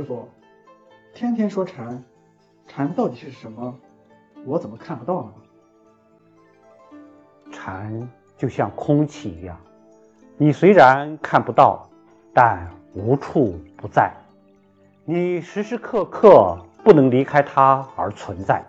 师傅天天说禅禅到底是什么？我怎么看不到呢？禅就像空气一样你虽然看不到但无处不在。你时时刻刻不能离开它而存在。